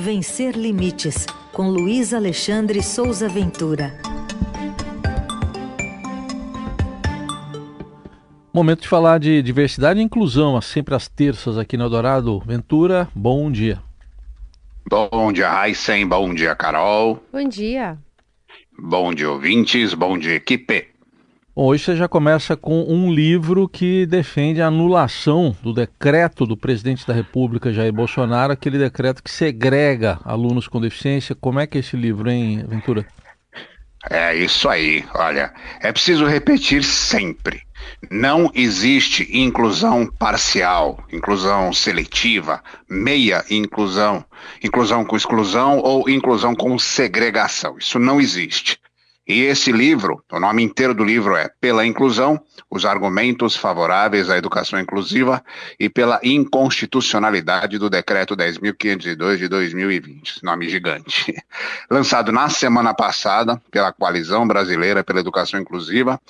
Vencer Limites, com Luiz Alexandre Souza Ventura. Momento de falar de diversidade e inclusão, sempre às terças aqui no Eldorado. Ventura, bom dia. Bom dia, Heisen. Bom dia, Carol. Bom dia. Bom dia, ouvintes. Bom dia, equipe. Bom, hoje você já começa com um livro que defende a anulação do decreto do presidente da República, Jair Bolsonaro, aquele decreto que segrega alunos com deficiência. Como é que é esse livro, hein, Ventura? É isso aí. Olha, é preciso repetir sempre. Não existe inclusão parcial, inclusão seletiva, meia inclusão, inclusão com exclusão ou inclusão com segregação. Isso não existe. E esse livro, o nome inteiro do livro é Pela Inclusão, os argumentos favoráveis à educação inclusiva e pela inconstitucionalidade do decreto 10.502 de 2020, nome gigante. Lançado na semana passada pela Coalizão Brasileira pela Educação Inclusiva,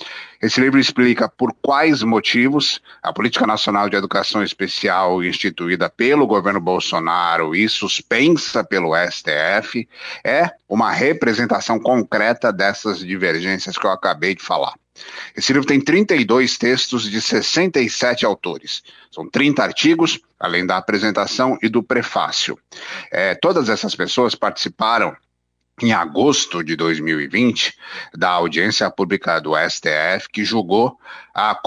esse livro explica por quais motivos a Política Nacional de Educação Especial instituída pelo governo Bolsonaro e suspensa pelo STF é uma representação concreta dessas essas divergências que eu acabei de falar. Esse livro tem 32 textos de 67 autores. São 30 artigos, além da apresentação e do prefácio. É, todas essas pessoas participaram em agosto de 2020, da audiência pública do STF, que julgou a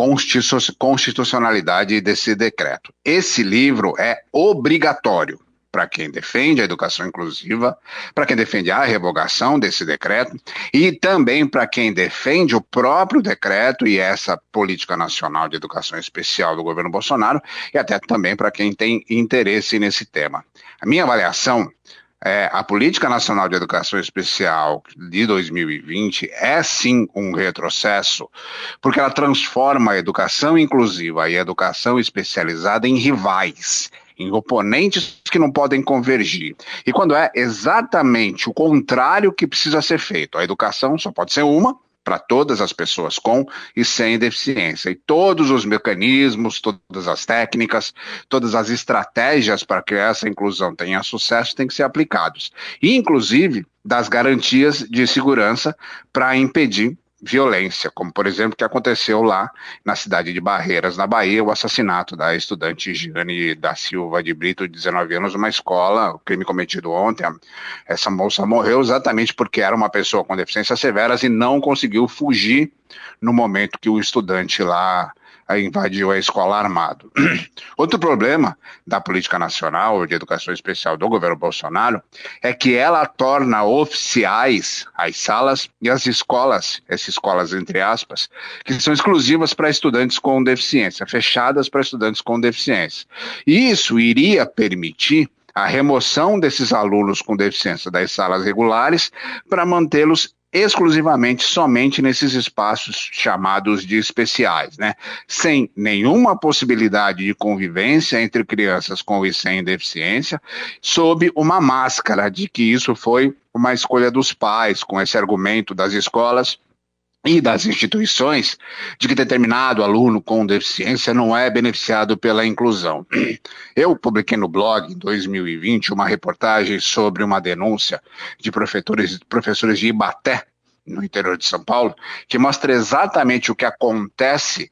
constitucionalidade desse decreto. Esse livro é obrigatório para quem defende a educação inclusiva, para quem defende a revogação desse decreto e também para quem defende o próprio decreto e essa política nacional de educação especial do governo Bolsonaro e até também para quem tem interesse nesse tema. A minha avaliação é, a Política Nacional de Educação Especial de 2020 é sim um retrocesso, porque ela transforma a educação inclusiva e a educação especializada em rivais em oponentes que não podem convergir. E quando é exatamente o contrário que precisa ser feito, a educação só pode ser uma, para todas as pessoas com e sem deficiência. E todos os mecanismos, todas as técnicas, todas as estratégias para que essa inclusão tenha sucesso têm que ser aplicados. E, inclusive, das garantias de segurança para impedir violência, como por exemplo que aconteceu lá na cidade de Barreiras, na Bahia, o assassinato da estudante Giane da Silva de Brito, de 19 anos, numa escola, o crime cometido ontem. Essa moça morreu exatamente porque era uma pessoa com deficiências severas e não conseguiu fugir no momento que o estudante lá invadiu a escola armado. Outro problema da política nacional de educação especial do governo Bolsonaro é que ela torna oficiais as salas e as escolas, essas escolas entre aspas, que são exclusivas para estudantes com deficiência, fechadas para estudantes com deficiência. E isso iria permitir a remoção desses alunos com deficiência das salas regulares para mantê-los exclusivamente somente nesses espaços chamados de especiais, né? Sem nenhuma possibilidade de convivência entre crianças com e sem deficiência, sob uma máscara de que isso foi uma escolha dos pais, com esse argumento das escolas e das instituições de que determinado aluno com deficiência não é beneficiado pela inclusão. Eu publiquei no blog em 2020 uma reportagem sobre uma denúncia de professores, professores de Ibaté, no interior de São Paulo, que mostra exatamente o que acontece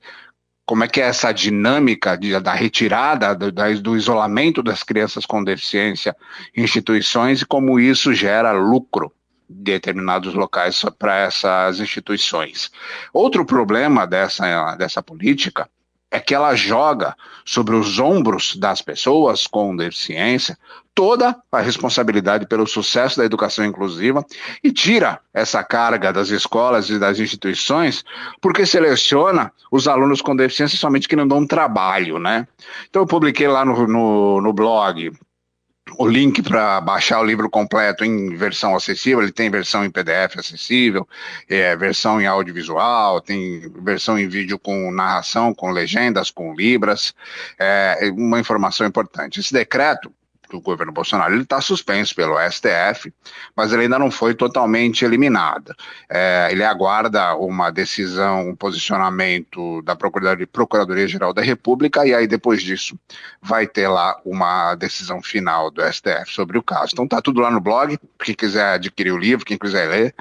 como é que é essa dinâmica de, da retirada do, do, isolamento das crianças com deficiência em instituições e como isso gera lucro determinados locais para essas instituições. Outro problema dessa, dessa política é que ela joga sobre os ombros das pessoas com deficiência toda a responsabilidade pelo sucesso da educação inclusiva e tira essa carga das escolas e das instituições, porque seleciona os alunos com deficiência somente que não dão trabalho, né? Então eu publiquei lá no, no, no blog o link para baixar o livro completo em versão acessível, ele tem versão em PDF acessível, é, versão em audiovisual, tem versão em vídeo com narração, com legendas, com libras, é, uma informação importante. Esse decreto que o governo Bolsonaro está suspenso pelo STF, mas ele ainda não foi totalmente eliminado. É, ele aguarda uma decisão, um posicionamento da Procuradoria-Geral da República, e aí depois disso vai ter lá uma decisão final do STF sobre o caso. Então tá tudo lá no blog, quem quiser adquirir o livro, quem quiser ler,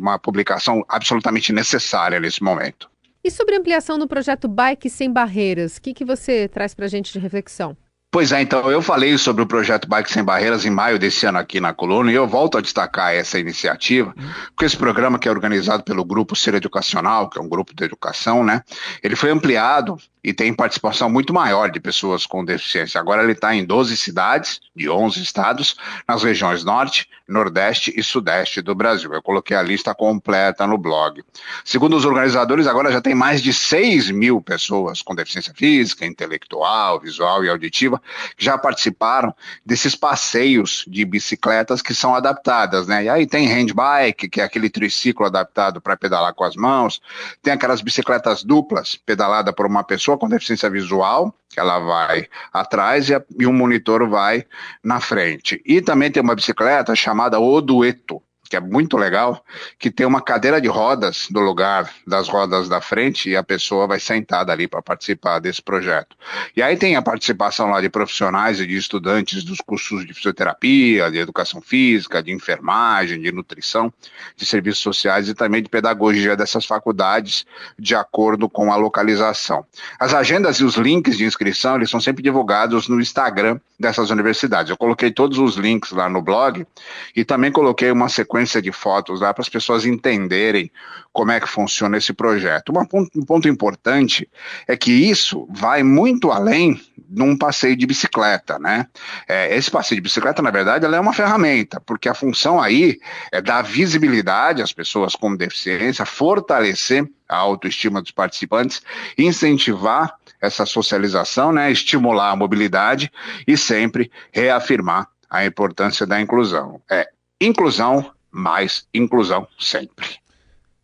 uma publicação absolutamente necessária nesse momento. E sobre a ampliação do projeto Bike Sem Barreiras, o que, que você traz para a gente de reflexão? Pois é, então eu falei sobre o projeto Bike Sem Barreiras em maio desse ano aqui na coluna e eu volto a destacar essa iniciativa, porque esse programa que é organizado pelo Grupo Ser Educacional, que é um grupo de educação, né, ele foi ampliado e tem participação muito maior de pessoas com deficiência. Agora ele está em 12 cidades, de 11 estados, nas regiões Norte, Nordeste e Sudeste do Brasil. Eu coloquei a lista completa no blog. Segundo os organizadores, agora já tem mais de 6 mil pessoas com deficiência física, intelectual, visual e auditiva já participaram desses passeios de bicicletas que são adaptadas, né? E aí tem handbike, que é aquele triciclo adaptado para pedalar com as mãos, tem aquelas bicicletas duplas, pedalada por uma pessoa com deficiência visual, que ela vai atrás e, a, e um monitor vai na frente. E também tem uma bicicleta chamada Odueto, que é muito legal, que tem uma cadeira de rodas no lugar das rodas da frente e a pessoa vai sentada ali para participar desse projeto. E aí tem a participação lá de profissionais e de estudantes dos cursos de fisioterapia, de educação física, de enfermagem, de nutrição, de serviços sociais e também de pedagogia dessas faculdades de acordo com a localização. As agendas e os links de inscrição, eles são sempre divulgados no Instagram dessas universidades. Eu coloquei todos os links lá no blog e também coloquei uma sequência sequência de fotos lá para as pessoas entenderem como é que funciona esse projeto. um ponto importante é que isso vai muito além de um passeio de bicicleta, né? É, esse passeio de bicicleta, na verdade, ela é uma ferramenta, porque a função aí é dar visibilidade às pessoas com deficiência, fortalecer a autoestima dos participantes, incentivar essa socialização, né, estimular a mobilidade e sempre reafirmar a importância da inclusão. É inclusão mais inclusão sempre.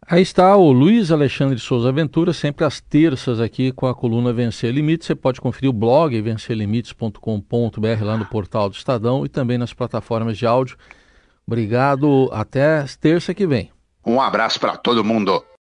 Aí está o Luiz Alexandre Souza Ventura, sempre às terças aqui com a coluna Vencer Limites. Você pode conferir o blog vencerlimites.com.br lá no portal do Estadão e também nas plataformas de áudio. Obrigado, até terça que vem. Um abraço para todo mundo.